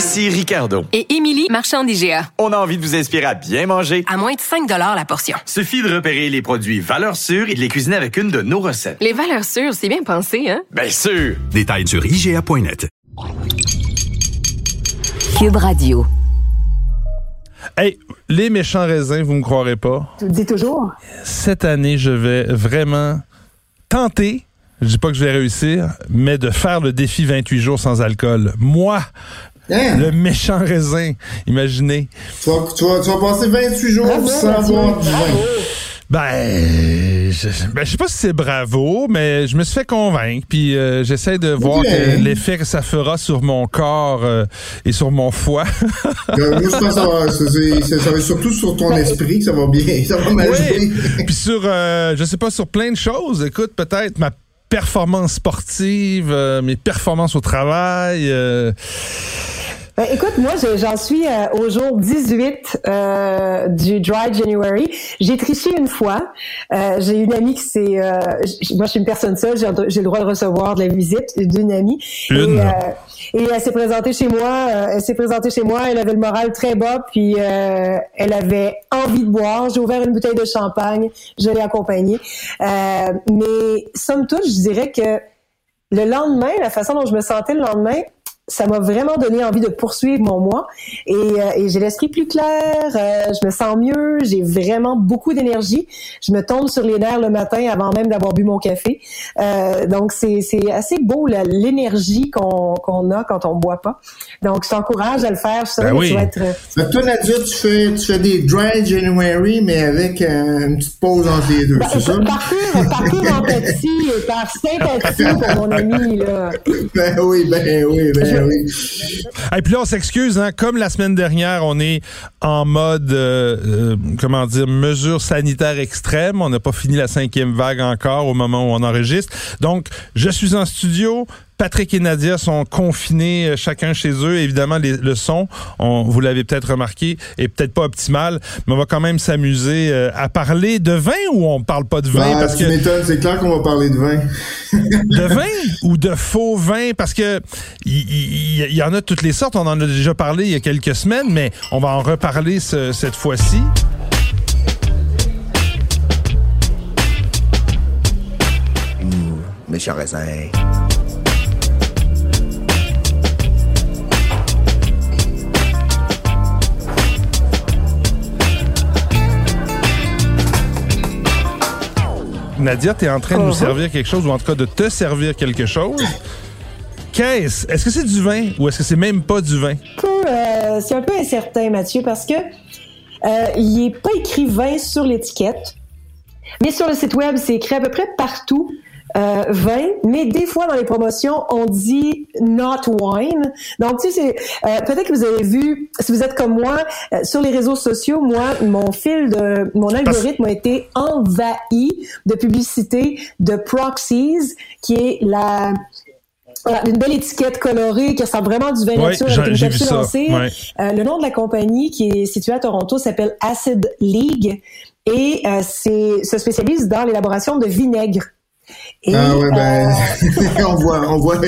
Ici Ricardo. Et Émilie, marchand d'IGA. On a envie de vous inspirer à bien manger. À moins de 5 la portion. Suffit de repérer les produits valeurs sûres et de les cuisiner avec une de nos recettes. Les valeurs sûres, c'est bien pensé, hein? Bien sûr! Détails sur IGA.net. Cube Radio. Hey, les méchants raisins, vous me croirez pas. Tu le dis toujours? Cette année, je vais vraiment tenter, je dis pas que je vais réussir, mais de faire le défi 28 jours sans alcool. Moi, Le méchant raisin, imaginez. Tu, vas, tu, vas, tu vas passer 28 jours Bravo, sans boire du vin. Ben je, ben, je sais pas si c'est bravo, mais je me suis fait convaincre, puis euh, j'essaie de voir l'effet que ça fera sur mon corps euh, et sur mon foie. Euh, Moi, je pense que ça va, ça va surtout sur ton esprit que ça va bien. Ça va mal Oui. jouer. Puis sur, euh, je sais pas, sur plein de choses. Écoute, peut-être ma performance sportive, euh, mes performances au travail. Ben, écoute, moi, je- j'en suis euh, au jour 18 euh, du Dry January. J'ai triché une fois. Euh, j'ai une amie qui s'est... euh, moi, je suis une personne seule. J'ai le droit de recevoir de la visite d'une amie. Une. Et, euh, et elle s'est présentée chez moi. euh, elle s'est présentée chez moi. Elle avait le moral très bas. Puis euh, elle avait envie de boire. J'ai ouvert une bouteille de champagne. Je l'ai accompagnée. Euh, mais somme toute, je dirais que le lendemain, la façon dont je me sentais le lendemain, ça m'a vraiment donné envie de poursuivre mon mois et, euh, et j'ai l'esprit plus clair, euh, je me sens mieux, j'ai vraiment beaucoup d'énergie. Je me tombe sur les nerfs le matin avant même d'avoir bu mon café. Euh, donc c'est c'est assez beau l'énergie qu'on qu'on a quand on boit pas. Donc je t'encourage à le faire. Je Ben que oui. tu vas être toi, Nadia, tu fais, tu fais des dry January, mais avec euh, une petite pause entre les deux, par, c'est ça? par pure, par pure empathie et par sympathie pour mon ami là. Ben oui, ben oui, ben Et puis là, on s'excuse, hein, comme la semaine dernière, on est en mode, euh, euh, comment dire, mesure sanitaire extrême. On n'a pas fini la cinquième vague encore au moment où on enregistre. Donc, je suis en studio. Patrick et Nadia sont confinés euh, chacun chez eux. Évidemment, les- le son, on, vous l'avez peut-être remarqué, est peut-être pas optimal, mais on va quand même s'amuser euh, à parler de vin ou on parle pas de vin? Ah, parce tu que c'est clair qu'on va parler de vin. de vin ou de faux vin? Parce que il y, en a de toutes les sortes. On en a déjà parlé il y a quelques semaines, mais on va en reparler ce- cette fois-ci. Méchant raisin. Nadia, tu es en train de nous Uh-huh. servir quelque chose ou en tout cas de te servir quelque chose. Qu'est-ce? Est-ce que c'est du vin ou est-ce que c'est même pas du vin? euh, c'est un peu incertain, Mathieu, parce que euh, il est pas écrit vin sur l'étiquette, mais sur le site web, c'est écrit à peu près partout. Euh, vin, mais des fois dans les promotions, on dit not wine. Donc, tu sais, euh, peut-être que vous avez vu, si vous êtes comme moi, euh, sur les réseaux sociaux, moi, mon fil de, mon algorithme a été envahi de publicité de Proxies, qui est la, voilà, une belle étiquette colorée qui ressemble vraiment à du vin Ouais, nature avec une capsule cire. ouais. Euh, le nom de la compagnie qui est située à Toronto s'appelle Acid League et euh, c'est se spécialise dans l'élaboration de vinaigre. Et, Ah ouais, ben, euh, on voit, on voit,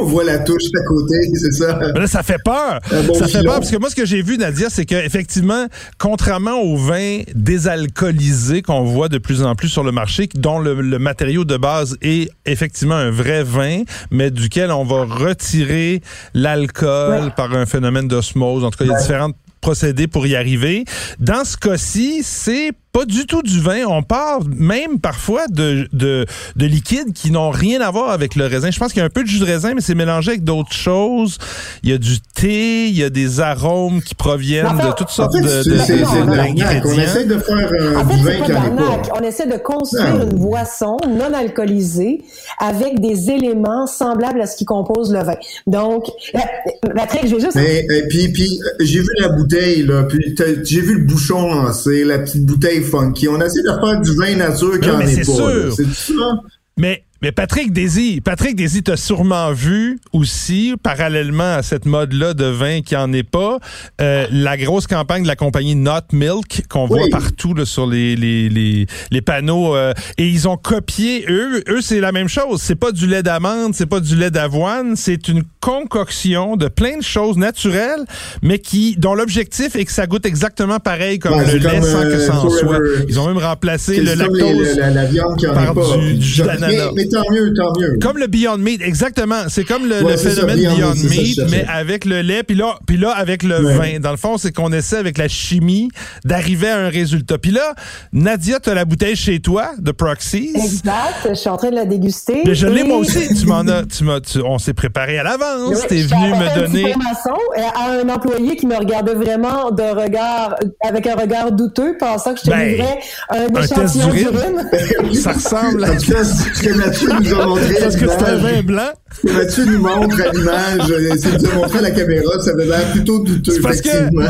on voit la touche à côté, c'est ça. Mais là, ça fait peur. Bon ça fait peur parce que moi, ce que j'ai vu, Nadia, c'est qu'effectivement, contrairement aux vins désalcoolisés qu'on voit de plus en plus sur le marché, dont le, le matériau de base est effectivement un vrai vin, mais duquel on va retirer l'alcool Ouais. par un phénomène d'osmose. En tout cas, il y a différentes procédés pour y arriver. Dans ce cas-ci, c'est pas du tout du vin. On parle même parfois de, de, de liquides qui n'ont rien à voir avec le raisin. Je pense qu'il y a un peu de jus de raisin, mais c'est mélangé avec d'autres choses. Il y a du thé, il y a des arômes qui proviennent de toutes En sortes fait, de, c'est de- c'est- c'est de. On essaie de faire euh, En fait, du vin qui de en est l'arnaque. pas. On essaie de construire Non. une boisson non alcoolisée avec des éléments semblables à ce qui compose le vin. Donc, Patrick, je vais juste... Mais euh, puis puis euh, j'ai vu la bouteille là, puis j'ai vu le bouchon lancé, la petite bouteille funky. On essaie de faire du vin nature en mais est c'est pas. sûr. C'est ça? Mais, mais Patrick Désy, Patrick Désy, t'as sûrement vu aussi, parallèlement à cette mode-là de vin qui en est pas, euh, la grosse campagne de la compagnie Not Milk qu'on Oui. voit partout là, sur les, les, les, les panneaux. euh, et ils ont copié, eux, eux c'est la même chose. C'est pas du lait d'amande, c'est pas du lait d'avoine, c'est une concoction de plein de choses naturelles, mais qui dont l'objectif est que ça goûte exactement pareil comme Ouais, le lait comme, sans que euh, ça en soit. Ils ont même remplacé le les- lactose. la, la viande qui en par est pas. du- du jus d'ananas. Tant mieux, tant mieux. Comme le Beyond Meat, exactement. C'est comme le, Ouais, le c'est ça, phénomène Beyond Beyond, Meat, mais avec le lait, puis là, puis là avec le Ouais. vin. Dans le fond, c'est qu'on essaie avec la chimie d'arriver à un résultat. Puis là, Nadia, tu as la bouteille chez toi de Proxys. Exact, je suis en train de la déguster. Mais je l'ai Et- moi aussi. Tu m'en as, tu m'as, tu- on s'est préparé à l'avance. Oui, T'es venu me un donner. euh, à un employé qui me regardait vraiment de regard, avec un regard douteux, pensant que je te Ben, livrais un un test échantillon d'urine. Ça ressemble à. Ce que Mathieu nous a montré Parce que c'est un l'image, vin blanc. Mathieu nous montre à l'image, c'est nous a montré à la caméra, ça avait l'air plutôt douteux, C'est parce que- effectivement.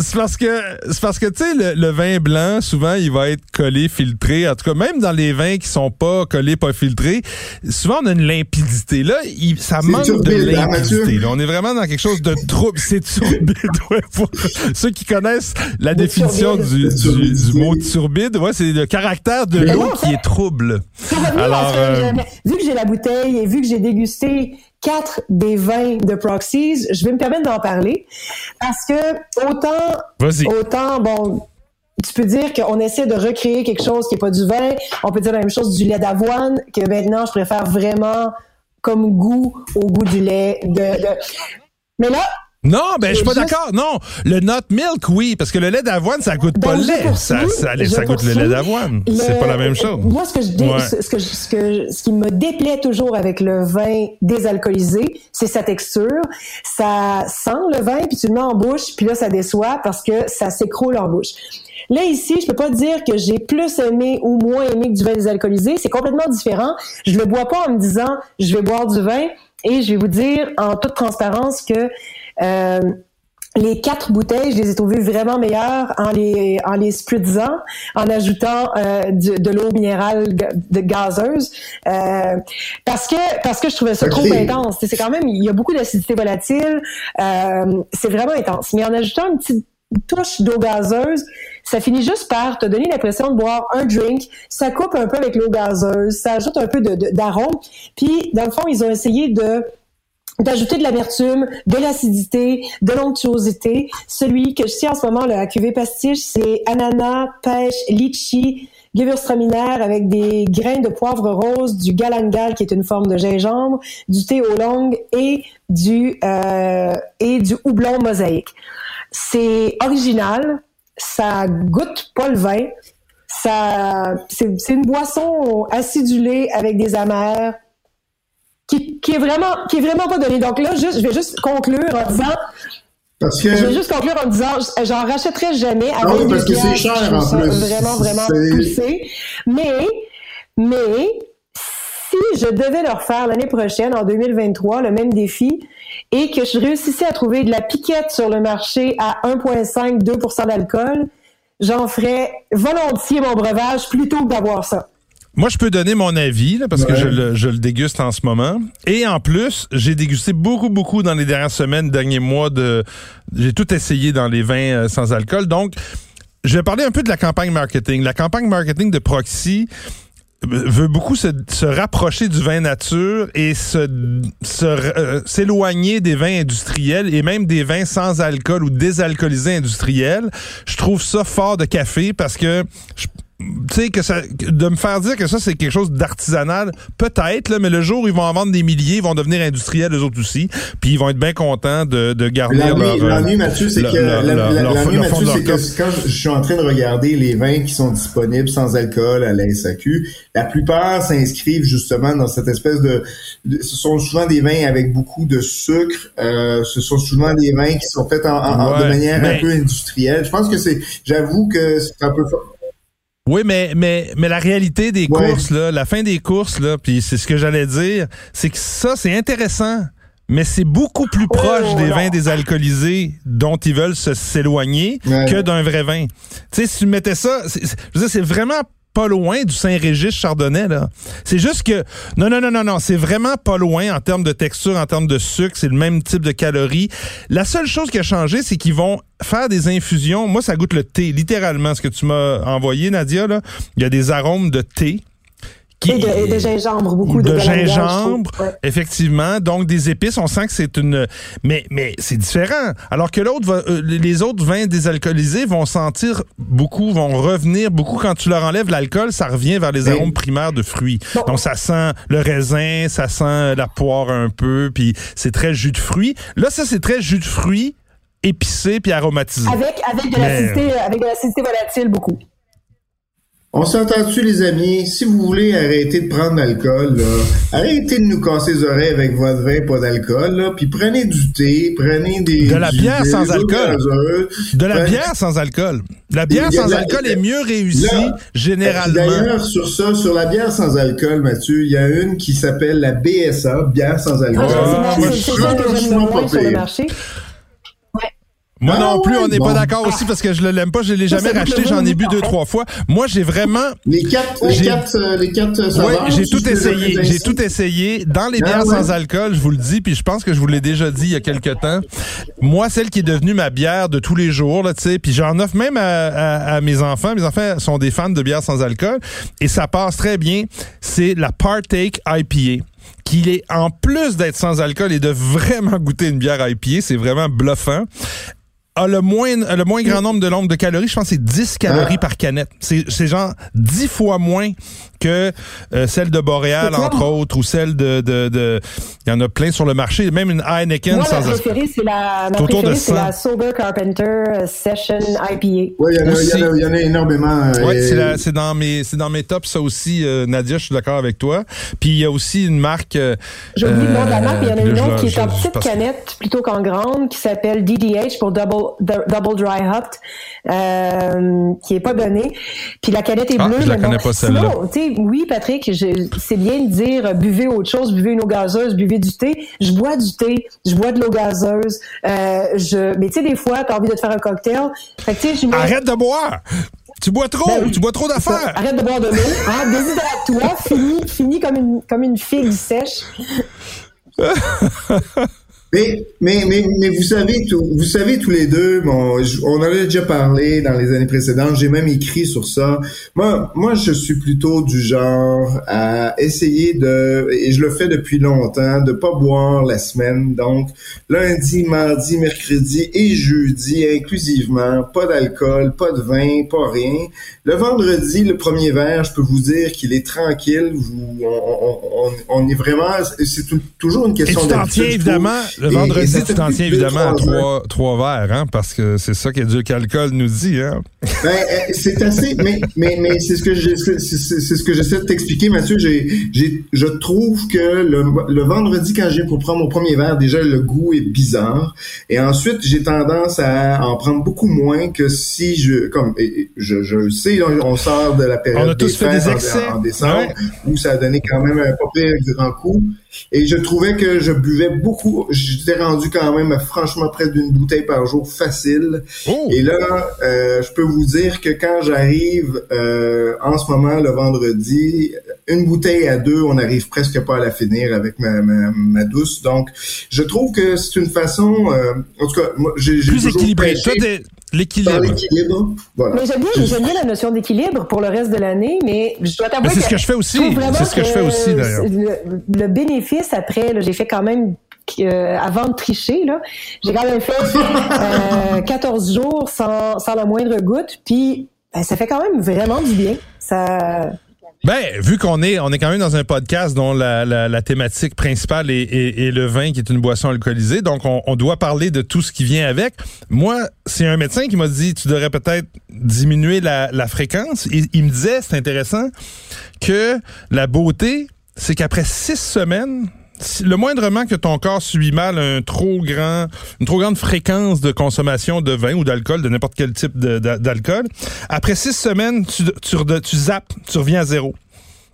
C'est parce que c'est parce que tu sais le, le vin blanc souvent il va être collé filtré. En tout cas même dans les vins qui sont pas collés pas filtrés souvent on a une limpidité. Là il- ça C'est manque de turbide, hein, limpidité. Là. on est vraiment dans quelque chose de trouble. C'est turbide ouais, pour ceux qui connaissent la définition turbide. du, mot turbide. ouais c'est le caractère de l'eau qui est trouble. Alors que euh, vu que j'ai la bouteille et vu que j'ai dégusté quatre des vins de Proxies, je vais me permettre d'en parler parce que autant, autant bon. Tu peux dire qu'on essaie de recréer quelque chose qui n'est pas du vin. On peut dire la même chose du lait d'avoine, que maintenant, je préfère vraiment comme goût au goût du lait. De, de... Mais là, non, ben je suis pas juste- d'accord. Non, le nut milk, oui, parce que le lait d'avoine, ça goûte pas Ben, le lait. Ça, ça, goûte le lait d'avoine. Le- C'est pas la même chose. Moi, ce que je Ouais. ce, que ce que ce qui me déplaît toujours avec le vin désalcoolisé, c'est sa texture. Ça sent le vin, puis tu le mets en bouche, puis là, ça déçoit parce que ça s'écroule en bouche. Là, ici, je peux pas dire que j'ai plus aimé ou moins aimé que du vin désalcoolisé. C'est complètement différent. Je le bois pas en me disant, je vais boire du vin. Et je vais vous dire en toute transparence que euh, les quatre bouteilles, je les ai trouvées vraiment meilleures en les en les spritzant, en ajoutant euh, du- de l'eau minérale de gazeuse, euh, parce que parce que je trouvais ça trop intense. C'est quand même il y a beaucoup d'acidité volatile, euh, c'est vraiment intense. Mais en ajoutant une petite touche d'eau gazeuse, ça finit juste par te donner l'impression de boire un drink. Ça coupe un peu avec l'eau gazeuse, ça ajoute un peu de- de- d'arôme. Puis dans le fond, ils ont essayé de d'ajouter de l'amertume, de l'acidité, de l'onctuosité. Celui que je tiens en ce moment, le cuvée pastiche, c'est ananas, pêche, litchi, gewürztraminer avec des grains de poivre rose, du galangal qui est une forme de gingembre, du thé et du euh, et du houblon mosaïque. C'est original, ça goûte pas le vin, ça c'est c'est une boisson acidulée avec des amers qui, qui est vraiment qui est vraiment pas donné. Donc là, juste, je vais juste conclure en disant, Parce que je vais juste conclure en disant, j'en rachèterai jamais à Non, 22 parce que c'est cher, en plus. Vraiment, vraiment poussé. Mais, mais si je devais leur faire l'année prochaine, en 2023, le même défi, et que je réussissais à trouver de la piquette sur le marché à 1,5-2% d'alcool, j'en ferais volontiers mon breuvage plutôt que d'avoir ça. Moi, je peux donner mon avis là, parce que je le, je le déguste en ce moment. Et en plus, j'ai dégusté beaucoup, beaucoup dans les dernières semaines, derniers mois. de J'ai tout essayé dans les vins euh, sans alcool. Donc, je vais parler un peu de la campagne marketing. La campagne marketing de Proxy euh, veut beaucoup se, se rapprocher du vin nature et se se, euh, s'éloigner des vins industriels et même des vins sans alcool ou désalcoolisés industriels. Je trouve ça fort de café parce que je- tu sais, que ça, de me faire dire que ça, c'est quelque chose d'artisanal, peut-être, là, mais le jour où ils vont en vendre des milliers, ils vont devenir industriels eux autres aussi, puis ils vont être bien contents de, de garder leur... L'ennui, euh, l'ennui, Mathieu, c'est que, que quand je, je suis en train de regarder les vins qui sont disponibles sans alcool à la SAQ, la plupart s'inscrivent justement dans cette espèce de, de- ce sont souvent des vins avec beaucoup de sucre, euh, ce sont souvent des vins qui sont faits en, en- en- de manière mais- un peu industrielle. Je pense que c'est, j'avoue que c'est un peu. Oui, mais, mais, mais la réalité des Ouais. courses, là, la fin des courses, là, puis c'est ce que j'allais dire, c'est que ça, c'est intéressant. Mais c'est beaucoup plus proche des vins désalcoolisés dont ils veulent se s'éloigner Ouais. que d'un vrai vin. Tu sais, si tu mettais ça, je veux dire, c'est vraiment pas loin du Saint-Régis Chardonnay, là. C'est juste que, non, non, non, non, non, c'est vraiment pas loin en termes de texture, en termes de sucre, c'est le même type de calories. La seule chose qui a changé, c'est qu'ils vont faire des infusions. Moi, ça goûte le thé, littéralement, ce que tu m'as envoyé, Nadia, là. Il y a des arômes de thé. Qui, Et de, et de gingembre, beaucoup de de, gingembre. Ouais. effectivement. Donc des épices, on sent que c'est une, mais mais c'est différent. Alors que l'autre, va- euh, les autres vins désalcoolisés vont sentir beaucoup, vont revenir beaucoup quand tu leur enlèves l'alcool, ça revient vers les Oui. arômes primaires de fruits. Bon. Donc ça sent le raisin, ça sent la poire un peu, puis c'est très jus de fruits. Là, ça c'est très jus de fruits épicé puis aromatisé. Avec, avec de Mais- l'acidité, avec de l'acidité volatile, beaucoup. On s'entend-tu, les amis? Si vous voulez arrêter de prendre l'alcool, arrêtez de nous casser les oreilles avec votre vin pas d'alcool, puis prenez du thé, prenez des... De la du- bière des sans alcool. De la prenez- bière sans alcool. La bière sans la- alcool est mieux réussie Là, généralement. D'ailleurs, sur ça, sur la bière sans alcool, Mathieu, il y a une qui s'appelle la BSA, bière sans alcool. Ah, moi, je- ça que j'aime le franchement moins pas sur le pire. marché. Moi Ah non plus, on n'est bon. pas d'accord aussi parce que je le l'aime pas, je l'ai Ça, jamais racheté, j'en ai bu deux trois fois. Moi, j'ai vraiment Les quatre, les quatre, euh, les quatre Ouais, saveurs. j'ai tout essayé, j'ai tout essayé dans les Ah bières ouais? sans alcool, je vous le dis puis je pense que je vous l'ai déjà dit il y a quelque temps. Moi, celle qui est devenue ma bière de tous les jours là, tu sais, puis j'en offre même à, à- à mes enfants, mes enfants sont des fans de bière sans alcool et ça passe très bien, c'est la Partake IPA qui est en plus d'être sans alcool et de vraiment goûter une bière IPA, c'est vraiment bluffant a le moins le moins grand nombre de nombre de calories, je pense que c'est 10 calories Ah. par canette. C'est c'est genre 10 fois moins que euh, celle de Boréal entre autres ou celle de de de il y en a plein sur le marché, même une Heineken Moi, ma sans préférée, c'est la, ma de préférée, c'est 100. la Sober Carpenter euh, Session IPA. Oui, il y, en a- il y en a- Aussi. il y en a énormément. euh, Ouais, et- c'est la- c'est dans mes c'est dans mes tops ça aussi euh, Nadia, je suis d'accord avec toi. Puis il y a aussi une marque euh, J'ai oublié le nom de la marque, mais il y en a une autre qui je- est en petite canette plutôt qu'en grande, qui s'appelle DDH pour Double, Double Dry Hopped, euh, qui est pas donnée. Puis la canette est Ah, bleue. je la mais connais bon, pas, celle-là. oui, Patrick, je- c'est bien de dire euh, buvez autre chose, buvez une eau gazeuse, buvez du thé. Je bois du thé, je bois de l'eau gazeuse. Euh, je, mais tu sais, des fois, t'as envie de te faire un cocktail. Fait que Arrête de boire. Tu bois trop, Ben tu bois trop d'affaires. Arrête de boire de l'eau. Hein, Déshydrate-toi, finis, finis comme une, comme une figue sèche. Mais, mais, mais, mais vous savez, tout- vous savez tous les deux, bon, je- on en a déjà parlé dans les années précédentes, j'ai même écrit sur ça. Moi, moi, je suis plutôt du genre à essayer de, et je le fais depuis longtemps, de pas boire la semaine. Donc, lundi, mardi, mercredi et jeudi, inclusivement, pas d'alcool, pas de vin, pas rien. Le vendredi, le premier verre, je peux vous dire qu'il est tranquille. Vous, on, on, on, on est vraiment, c'est toujours une question d'habitude, évidemment, le vendredi, et tu t'en tiens deux, évidemment à trois heures. trois, trois verres, hein, parce que c'est ça qu'Éduc Alcool nous dit, hein. Ben, euh, c'est assez, mais, mais, mais c'est ce que ce que j'essaie de t'expliquer, Mathieu. J'ai, j'ai, je trouve que le, le vendredi, quand j'ai pour prendre mon premier verre, déjà, le goût est bizarre. Et ensuite, j'ai tendance à en prendre beaucoup moins que si je, comme, je, je le sais, on, sort de la période On a tous fait fêtes des en- excès. en, décembre, Ouais. où ça a donné quand même un pas pire grand coup. Et je trouvais que je buvais beaucoup. J'étais rendu quand même franchement près d'une bouteille par jour facile. Oh! Et là, euh, je peux vous dire que quand j'arrive euh, en ce moment le vendredi, une bouteille à deux, on n'arrive presque pas à la finir avec ma, ma, ma douce. Donc, je trouve que c'est une façon, euh, en tout cas, moi, j'ai j'ai Plus équilibré. prêché Toi, l'équilibre. l'équilibre. Voilà. Mais j'aime bien, j'aime bien la notion d'équilibre pour le reste de l'année, mais je dois t'avouer Mais c'est ce que je fais aussi. C'est ce que je fais aussi, d'ailleurs. Le, le bénéfice après, là, j'ai fait quand même euh, avant de tricher, là, j'ai quand même fait euh, 14 jours sans, sans la moindre goutte, puis ben, ça fait quand même vraiment du bien. Ça, Ben, vu qu'on est, on est quand même dans un podcast dont la, la, la thématique principale est, est- est le vin, qui est une boisson alcoolisée, donc on, on doit parler de tout ce qui vient avec. Moi, c'est un médecin qui m'a dit, tu devrais peut-être diminuer la, la fréquence. Il, il me disait, c'est intéressant, que la beauté, c'est qu'après six semaines, le moindrement que ton corps subit mal un trop grand, une trop grande fréquence de consommation de vin ou d'alcool, de n'importe quel type d'alcool, après six semaines, tu, tu, tu zappes, tu reviens à zéro.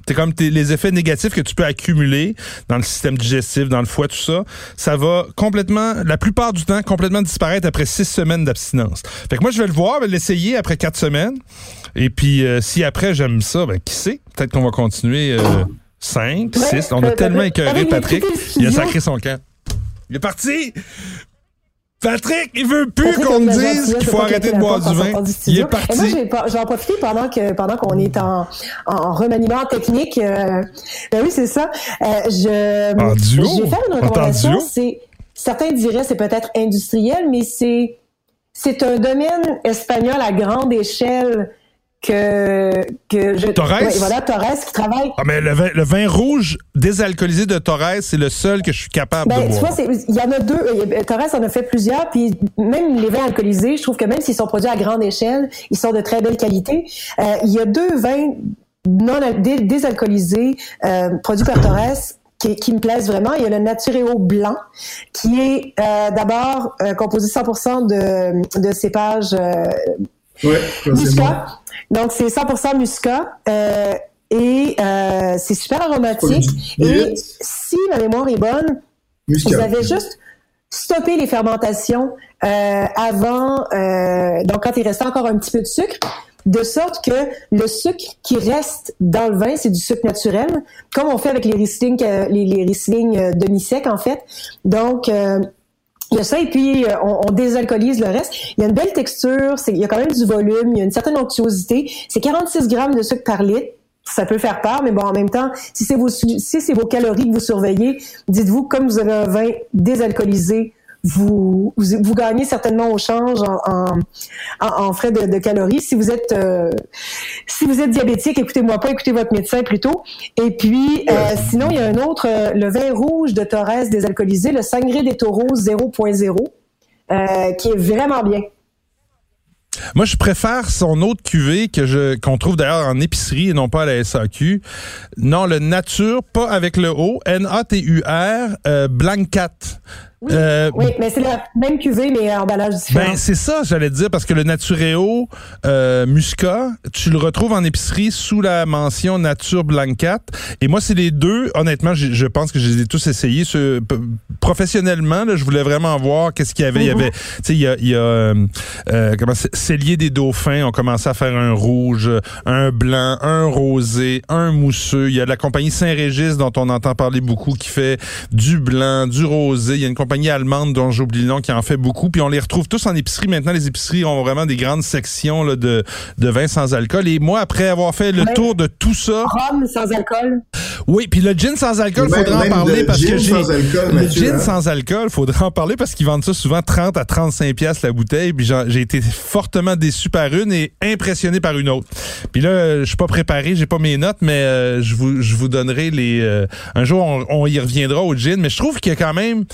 C'est comme les effets négatifs que tu peux accumuler dans le système digestif, dans le foie, tout ça. Ça va complètement, la plupart du temps, complètement disparaître après six semaines d'abstinence. Fait que moi, je vais le voir, vais l'essayer après quatre semaines. Et puis, euh, si après j'aime ça, ben qui sait? Peut-être qu'on va continuer euh, cinq, Ouais, six. On a tellement écœuré Patrick. Il a sacré son camp. Il est parti! Patrick, il veut plus qu'on me dise qu'il faut arrêter de boire du vin. Il est Et moi, parti. j'ai pas- j'en profite pendant que pendant qu'on est en, en, en remaniement technique. euh, ben oui, c'est ça. Euh, je, En duo? je vais faire une recommandation. C'est certains diraient c'est peut-être industriel, mais c'est c'est un domaine espagnol à grande échelle que que je Torres? Ouais, voilà Torres qui travaille Ah, mais le vin, le vin rouge désalcoolisé de Torres, c'est le seul que je suis capable Ben, de tu boire. vois, c'est- il y en a deux. Euh, Torres en a fait plusieurs, puis même les vins alcoolisés, je trouve que même s'ils sont produits à grande échelle, ils sont de très belle qualité. Euh, il y a deux vins non al- dé- désalcoolisés euh, produits par Torres qui, qui me plaisent vraiment. Il y a le Natureo blanc, qui est euh, d'abord euh, composé 100% de, de cépages euh, Ouais, Donc, c'est 100% muscat. euh, et euh, c'est super aromatique. Et si ma mémoire est bonne, Muscat. vous avez juste stoppé les fermentations euh, avant, euh, donc quand il restait encore un petit peu de sucre, de sorte que le sucre qui reste dans le vin, c'est du sucre naturel, comme on fait avec les Riesling, euh, les, les Riesling euh, demi-secs en fait. Donc euh, il y a ça et puis euh, on, on désalcoolise le reste. Il y a une belle texture, il y a quand même du volume, il y a une certaine onctuosité. C'est 46 grammes de sucre par litre. Ça peut faire peur, mais bon, en même temps, si c'est vos, si c'est vos calories que vous surveillez, dites-vous, comme vous avez un vin désalcoolisé, vous, vous, vous gagnez certainement au change en, en, en- en frais de, de calories. Si vous êtes euh, si vous êtes diabétique, écoutez-moi pas, écoutez votre médecin plutôt. Et puis, euh, sinon, il y a un autre, euh, le vin rouge de Torres désalcoolisé, le Sangre des Taureaux 0.0, euh, qui est vraiment bien. Moi, je préfère son autre cuvée que je qu'on trouve d'ailleurs en épicerie et non pas à la SAQ. Non, le Nature, pas avec le O, N-A-T-U-R, euh, Blancat. Euh, Oui, mais c'est la même cuvée, mais emballage différent. Ben, c'est ça, j'allais te dire, parce que le Natureo euh, Muscat, tu le retrouves en épicerie sous la mention Nature Blancat. Et moi, c'est les deux. Honnêtement, j'ai- je pense que je les ai tous essayés. Ce- professionnellement, là, je voulais vraiment voir qu'est-ce qu'il y avait. Il y avait, tu sais, il y a, il y a euh, euh, comment c'est, Cellier des Dauphins ont commencé à faire un rouge, un blanc, un rosé, un mousseux. Il y a la compagnie Saint-Régis dont on entend parler beaucoup qui fait du blanc, du rosé. Il y a une compagnie allemande dont j'oublie le nom qui en fait beaucoup. Puis on les retrouve tous en épicerie. Maintenant, les épiceries ont vraiment des grandes sections là, de, de vins sans alcool. Et moi, après avoir fait le Ouais. tour de tout ça, Rhum sans alcool. oui, puis le gin sans alcool, Même- faudra en parler le parce gin que j'ai sans alcool, le gin hein? sans alcool, faudra en parler parce qu'ils vendent ça souvent 30 à 35 pièces la bouteille, puis j'ai été fortement déçu par une et impressionné par une autre. Puis là, je suis pas préparé, j'ai pas mes notes, mais euh, je vous je vous donnerai les euh, un jour on, on y reviendra au gin, mais je trouve qu'il y a quand même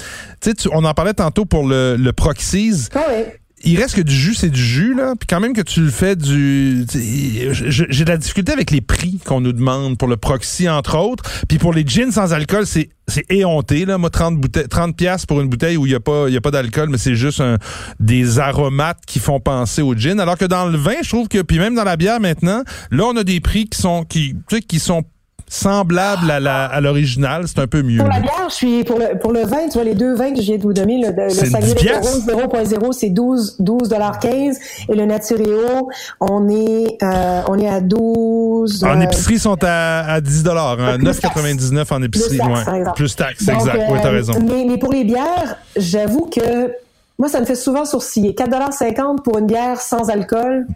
tu sais tu- on en parlait tantôt pour le le Proxys Ah oui. il reste que du jus, c'est du jus, là. Puis quand même que tu le fais du... J'ai de la difficulté avec les prix qu'on nous demande pour le proxy, entre autres. Puis pour les gins sans alcool, c'est c'est éhonté, là. Moi, 30, bouteilles, 30 piastres pour une bouteille où il n'y a pas, il y a pas d'alcool, mais c'est juste un, des aromates qui font penser au gin. Alors que dans le vin, je trouve que... Puis même dans la bière, maintenant, là, on a des prix qui sont, qui, tu sais, qui sont semblables à la- à l'original. C'est un peu mieux. Pour la bière, je suis pour le pour le vin, tu vois les deux vins que je viens de vous donner, le, le C'est Sangre 10 des piastres. Taureaux 0.0 c'est 12 12 15 et le Natureo on est euh, on est à 12 En euh, épicerie, ils sont à, à 10 hein, Plus 9,99 en épicerie. Taxes, ouais. Plus taxes, exact. oui, t'as euh, raison. Mais, mais pour les bières, j'avoue que moi ça me fait souvent sourciller. 4,50 pour une bière sans alcool.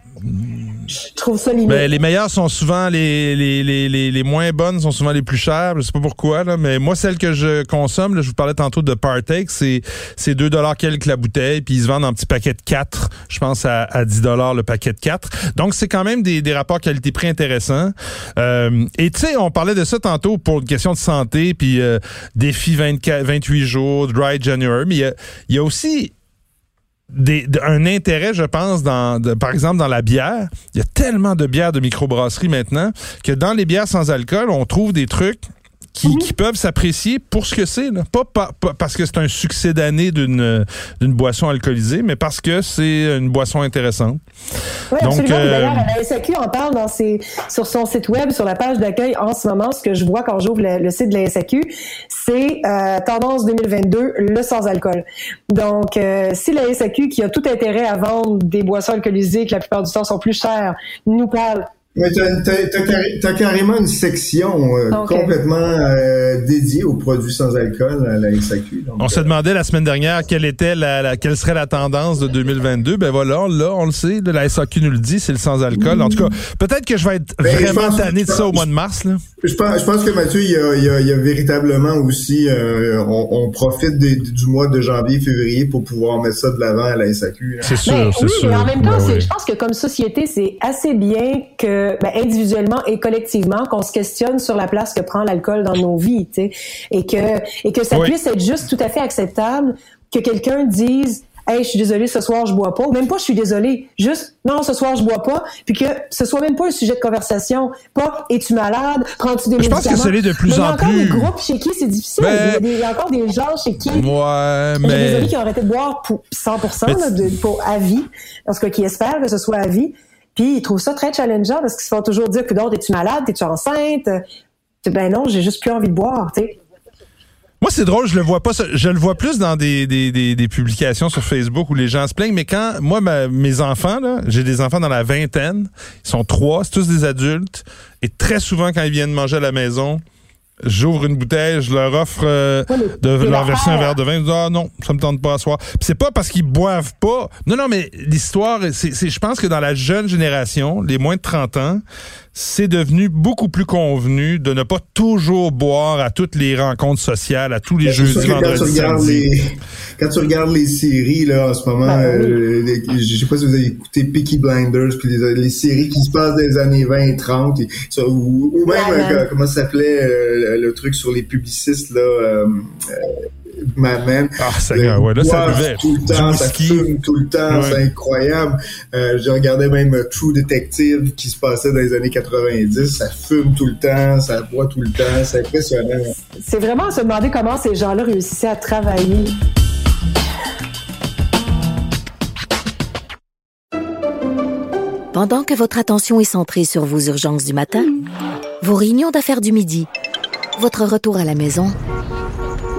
Ben, les meilleures sont souvent les, les, les, les, moins bonnes sont souvent les plus chères. Je sais pas pourquoi, là, mais moi, celles que je consomme, là, je vous parlais tantôt de Partake, c'est, c'est 2 dollars quelques la bouteille, puis ils se vendent en petits paquets de 4, je pense à, à 10 dollars le paquet de 4. Donc, c'est quand même des, des rapports qualité-prix intéressants. Euh, et tu sais, on parlait de ça tantôt pour une question de santé, puis euh, défi 24, 28 jours, dry January, mais il y a, il y a aussi un intérêt, je pense, dans, par exemple, dans la bière. Il y a tellement de bières de microbrasserie maintenant que dans les bières sans alcool, on trouve des trucs qui, qui peuvent s'apprécier pour ce que c'est. là. Pas, pas- pas parce que c'est un succès d'année d'une d'une boisson alcoolisée, mais parce que c'est une boisson intéressante. Oui, absolument. euh, D'ailleurs, la SAQ en parle dans ses, sur son site web, sur la page d'accueil en ce moment. Ce que je vois quand j'ouvre le, le site de la SAQ, c'est euh, tendance 2022, le sans-alcool. Donc, euh, si la SAQ, qui a tout intérêt à vendre des boissons alcoolisées qui la plupart du temps sont plus chères, nous parle Mais t'as, t'as- t'as carré- t'as carrément une section euh, Ok. complètement euh, dédiée aux produits sans alcool à la SAQ. donc, On se euh, demandait la semaine dernière quelle était la, la- quelle serait la tendance de 2022. Ben voilà, là, on le sait. la SAQ nous le dit, c'est le sans-alcool. En tout cas, peut-être que je vais être Ben, vraiment pense- tanné de ça au mois de mars. Là. Je pense, je pense que Mathieu, il y a, il y a- il y a véritablement aussi, euh, on, on profite des- du mois de janvier, février pour pouvoir mettre ça de l'avant à la SAQ. là. C'est sûr, Ben, c'est oui, sûr. mais en même temps, Ben c'est- oui. je pense que comme société, c'est assez bien que ben, individuellement et collectivement qu'on se questionne sur la place que prend l'alcool dans nos vies, tu sais, et que et que ça Oui. puisse être juste tout à fait acceptable que quelqu'un dise Hey, je suis désolé, ce soir je bois pas. Même pas, je suis désolé. Juste, non, ce soir je bois pas. Puis que ce soit même pas un sujet de conversation. Pas, es-tu malade? Prends-tu des Je pense médicaments? que ça l'est de plus Mais il y a en encore plus. des groupes chez qui c'est difficile. Ben- il, y a des- il y a encore des gens chez qui Ouais, a des mais. amis qui ont arrêté de boire pour 100%, Mais là, tu- de, pour à vie, en tout cas qui espèrent que ce soit à vie. Puis ils trouvent ça très challengeant parce qu'ils se font toujours dire que d'autres, es-tu malade, es-tu enceinte? Ben non, j'ai juste plus envie de boire, tu sais. Moi, c'est drôle, je le vois pas. Je le vois plus dans des, des, des, publications sur Facebook où les gens se plaignent. Mais quand moi, mes enfants, là, j'ai des enfants dans la vingtaine, ils sont trois, c'est tous des adultes. Et très souvent, quand ils viennent manger à la maison, j'ouvre une bouteille, je leur offre euh, de leur verser un verre de vin. Ils disent ah non, ça me tente pas à soir. Puis c'est pas parce qu'ils boivent pas. Non, non, mais l'histoire, c'est, c'est- je pense que dans la jeune génération, les moins de 30 ans, c'est devenu beaucoup plus convenu de ne pas toujours boire à toutes les rencontres sociales, à tous les Ben, jeudis, que quand tu vendredis, regardes samedis. les quand tu regardes les séries là en ce moment, Ben oui. euh, les- je sais pas si vous avez écouté Peaky Blinders puis les, les séries qui se passent des années 20 et 30 et ça, ou, ou même euh, comment ça s'appelait euh, le, le truc sur les publicistes là Mad Men. Ah, Seigneur, ouais, là, ça buvait. tout le temps, ça fume tout le temps, Ouais. c'est incroyable. Euh, je regardais même True Detective qui se passait dans les années 90, ça fume tout le temps, ça boit tout le temps, c'est impressionnant. C'est vraiment à se demander comment ces gens-là réussissaient à travailler. Pendant que votre attention est centrée sur vos urgences du matin, vos réunions d'affaires du midi, votre retour à la maison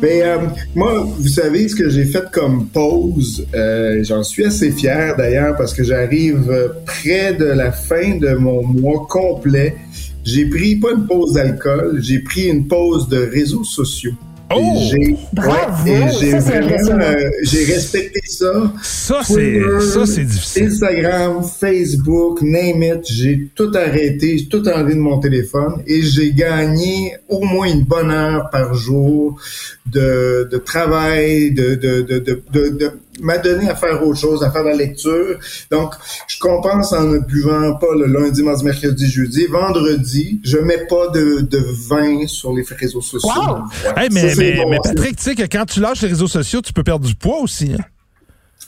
Ben, euh, moi, vous savez ce que j'ai fait comme pause. Euh, J'en suis assez fier d'ailleurs parce que j'arrive euh, près de la fin de mon mois complet. J'ai pris pas une pause d'alcool, j'ai pris une pause de réseaux sociaux. Oh! Bravo! ouais, et j'ai Ça, c'est vraiment, euh, j'ai respecté ça. Ça, c'est, ça, c'est difficile. Instagram, Facebook, name it, j'ai tout arrêté, j'ai tout enlevé de mon téléphone et j'ai gagné au moins une bonne heure par jour de, de travail, de, de, de, de, de m'adonner à faire autre chose, à faire de la lecture. Donc, je compense en ne buvant pas le lundi, mardi, mercredi, jeudi. Vendredi, je mets pas de, de vin sur les réseaux sociaux. Wow! Ouais. Hey, mais, Ça, mais, bon. mais Patrick, tu sais que quand tu lâches les réseaux sociaux, tu peux perdre du poids aussi. Hein?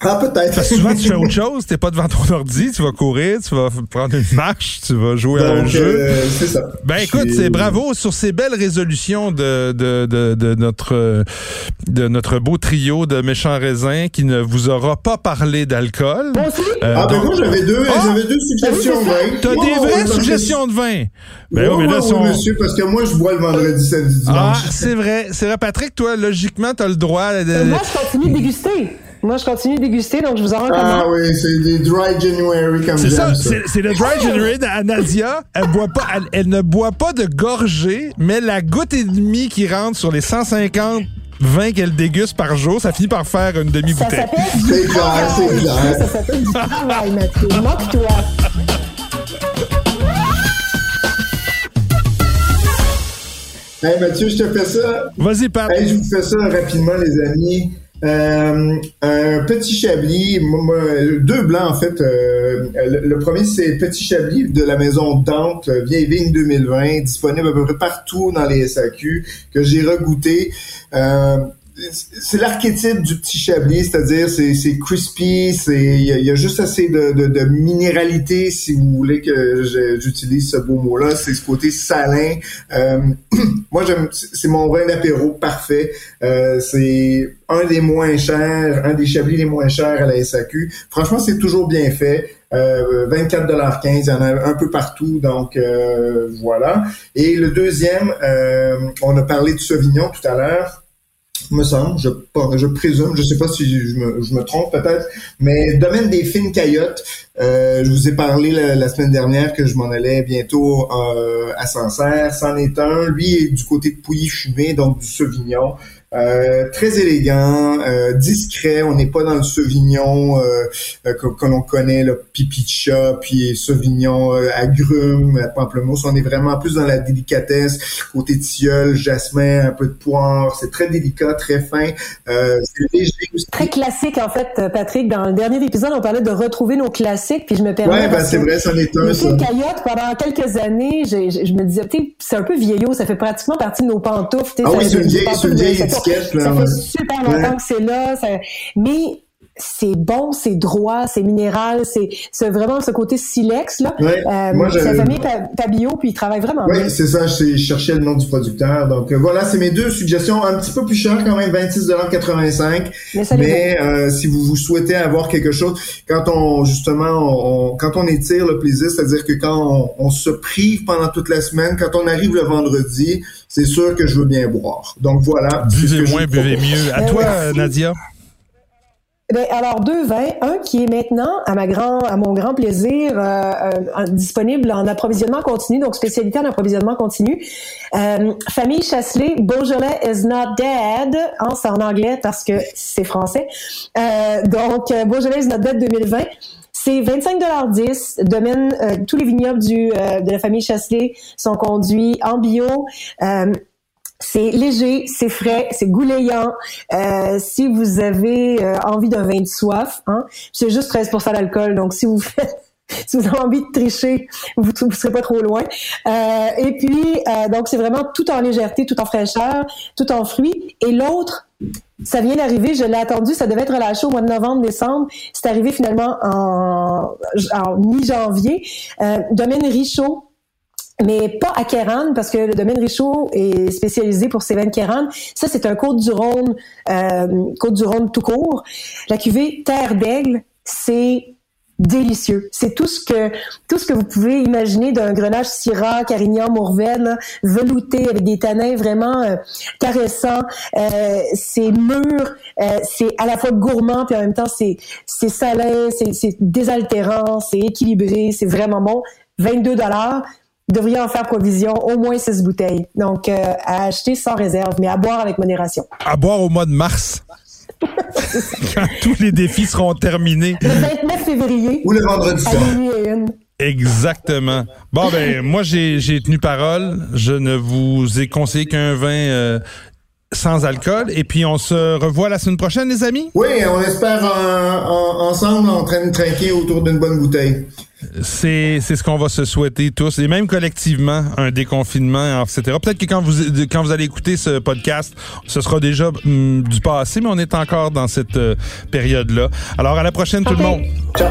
Ah, peut-être. Parce que souvent, tu fais autre chose, t'es pas devant ton ordi, tu vas courir, tu vas prendre une marche, tu vas jouer à un jeu. euh, c'est ça. Ben écoute, c'est bravo sur ces belles résolutions de, de, de, de notre de notre beau trio de méchants raisins qui ne vous aura pas parlé d'alcool. Moi aussi? Euh, Ah, ben moi, j'avais deux, Ah! j'avais deux suggestions, Ben oui, ouais. T'as des vraies suggestions de vin? Ben oui, oui, mais là, sont- monsieur, parce que moi, je bois le vendredi, samedi, Ah, dimanche. c'est vrai, c'est vrai, Patrick, toi, logiquement, t'as le droit de... Moi, je continue de déguster. Moi, je continue de déguster, donc je vous en recommande. Ah oui, c'est des dry January comme C'est ça, c'est le dry January à Nadia. Elle, boit pas, elle, elle ne boit pas de gorgée, mais la goutte et demie qui rentre sur les 150 vins qu'elle déguste par jour, ça finit par faire une Ça demi-bouteille. s'appelle du C'est clair, c'est clair. Ça s'appelle du travail, Mathieu. Moque-toi. Hey Mathieu, je te fais ça. Vas-y, Pat. Hey, je vous fais ça rapidement, les amis. Euh, un petit chablis, deux blancs en fait. Euh, le, le premier c'est petit chablis de la maison Dante, euh, vieille vigne 2020, disponible à peu près partout dans les SAQ que j'ai regoûté. Euh, c'est l'archétype du petit chablis, c'est-à-dire c'est c'est crispy, c'est il y, a- juste assez de, de, de minéralité si vous voulez que j'utilise ce beau mot-là. C'est ce côté salin. Euh, moi j'aime, c'est mon vin d'apéro parfait. Euh, c'est un des moins chers, un des chablis les moins chers à la SAQ. Franchement, c'est toujours bien fait. Euh, 24,15 il y en a un peu partout, donc euh, voilà. Et le deuxième, euh, on a parlé de Sauvignon tout à l'heure me semble, je, je présume, je sais pas si je me, je me trompe peut-être, mais domaine des fines caillottes, euh, je vous ai parlé la, la semaine dernière que je m'en allais bientôt euh, à Sancerre, c'en est un, lui est du côté de Pouilly-Fumé, donc du Sauvignon, euh, très élégant, euh, discret, on n'est pas dans le Sauvignon euh, euh, que, que l'on connaît, le pipi de chat, puis Sauvignon euh, agrumes, pamplemousse, on est vraiment plus dans la délicatesse, côté tilleul, jasmin, un peu de poire, c'est très délicat, très fin, euh, c'est léger aussi. Très classique, en fait, Patrick. Dans le dernier épisode, on parlait de retrouver nos classiques, puis je me permets... Ouais, ben c'est vrai, c'en est un, ça. filles caillottes, pendant quelques années, j'ai- j'ai- je me disais, c'est un peu vieillot, ça fait pratiquement partie de nos pantoufles. Ah oui, c'est une vieille- c'est une vieille là, Ça ouais. fait super longtemps Ouais. que c'est là, ça- mais c'est bon, c'est droit, c'est minéral, c'est c'est vraiment ce côté silex, là. Ouais, moi, c'est la j'avais- famille Pabio, puis il travaille vraiment bien. Oui, c'est ça, je cherchais le nom du producteur. Donc euh, voilà, c'est mes deux suggestions, un petit peu plus cher quand même, 26,85 Mais ça Mais euh, si vous, vous souhaitez avoir quelque chose, quand on justement, on, quand on étire le plaisir, c'est-à-dire que quand on, on se prive pendant toute la semaine, quand on arrive le vendredi, c'est sûr que je veux bien boire. Donc voilà. Buvez moins, buvez mieux. À Ben, toi, merci. Nadia. Ben, alors deux vins, un qui est maintenant à ma grand à mon grand plaisir euh, euh, disponible en approvisionnement continu, donc spécialité en approvisionnement continu. Euh, Famille Chasselet, Beaujolais is not dead, hein, c'est en anglais parce que c'est français. Euh, donc euh, Beaujolais is not dead 2020. C'est 25,10 Domaine, tous les vignobles du, de la famille Chasselet sont conduits en bio. C'est léger, c'est frais, c'est goulayant. Euh, si vous avez euh, envie d'un vin de soif, hein, c'est juste 13% d'alcool. Donc, si vous faites si vous avez envie de tricher, vous ne serez pas trop loin. Euh, et puis, donc, c'est vraiment tout en légèreté, tout en fraîcheur, tout en fruits. Et l'autre, ça vient d'arriver, je l'ai attendu, ça devait être relâché au mois de novembre, décembre. C'est arrivé finalement en, en mi-janvier. Euh, Domaine Richaud, mais pas à Kéran, parce que le domaine Richaud est spécialisé pour de Kéran. Ça, c'est un Côte-du-Rhône, euh, Côte-du-Rhône tout court. La cuvée Terre d'Aigle, c'est délicieux. C'est tout ce que tout ce que vous pouvez imaginer d'un grenage Syrah, Carignan, Mourvèdre, velouté avec des tanins vraiment euh, caressants. Euh, c'est mûr, c'est à la fois gourmand puis en même temps c'est c'est salin, c'est désaltérant, c'est équilibré, c'est vraiment bon. 22 dollars. Vous devriez en faire provision, au moins 6 bouteilles. Donc, euh, à acheter sans réserve, mais à boire avec modération. À boire au mois de mars. Quand tous les défis seront terminés. Le 29 février, Ou le vendredi à soir. minuit et une. Exactement. Bon, ben, moi, j'ai j'ai tenu parole. Je ne vous ai conseillé qu'un vin euh, sans alcool. Et puis, on se revoit la semaine prochaine, les amis. Oui, on espère euh, en- ensemble en train de trinquer autour d'une bonne bouteille. C'est c'est ce qu'on va se souhaiter tous, et même collectivement, un déconfinement, etc. Peut-être que quand vous, quand vous allez écouter ce podcast, ce sera déjà hum, du passé, mais on est encore dans cette euh, période-là. Alors, à la prochaine, tout le monde. Ciao.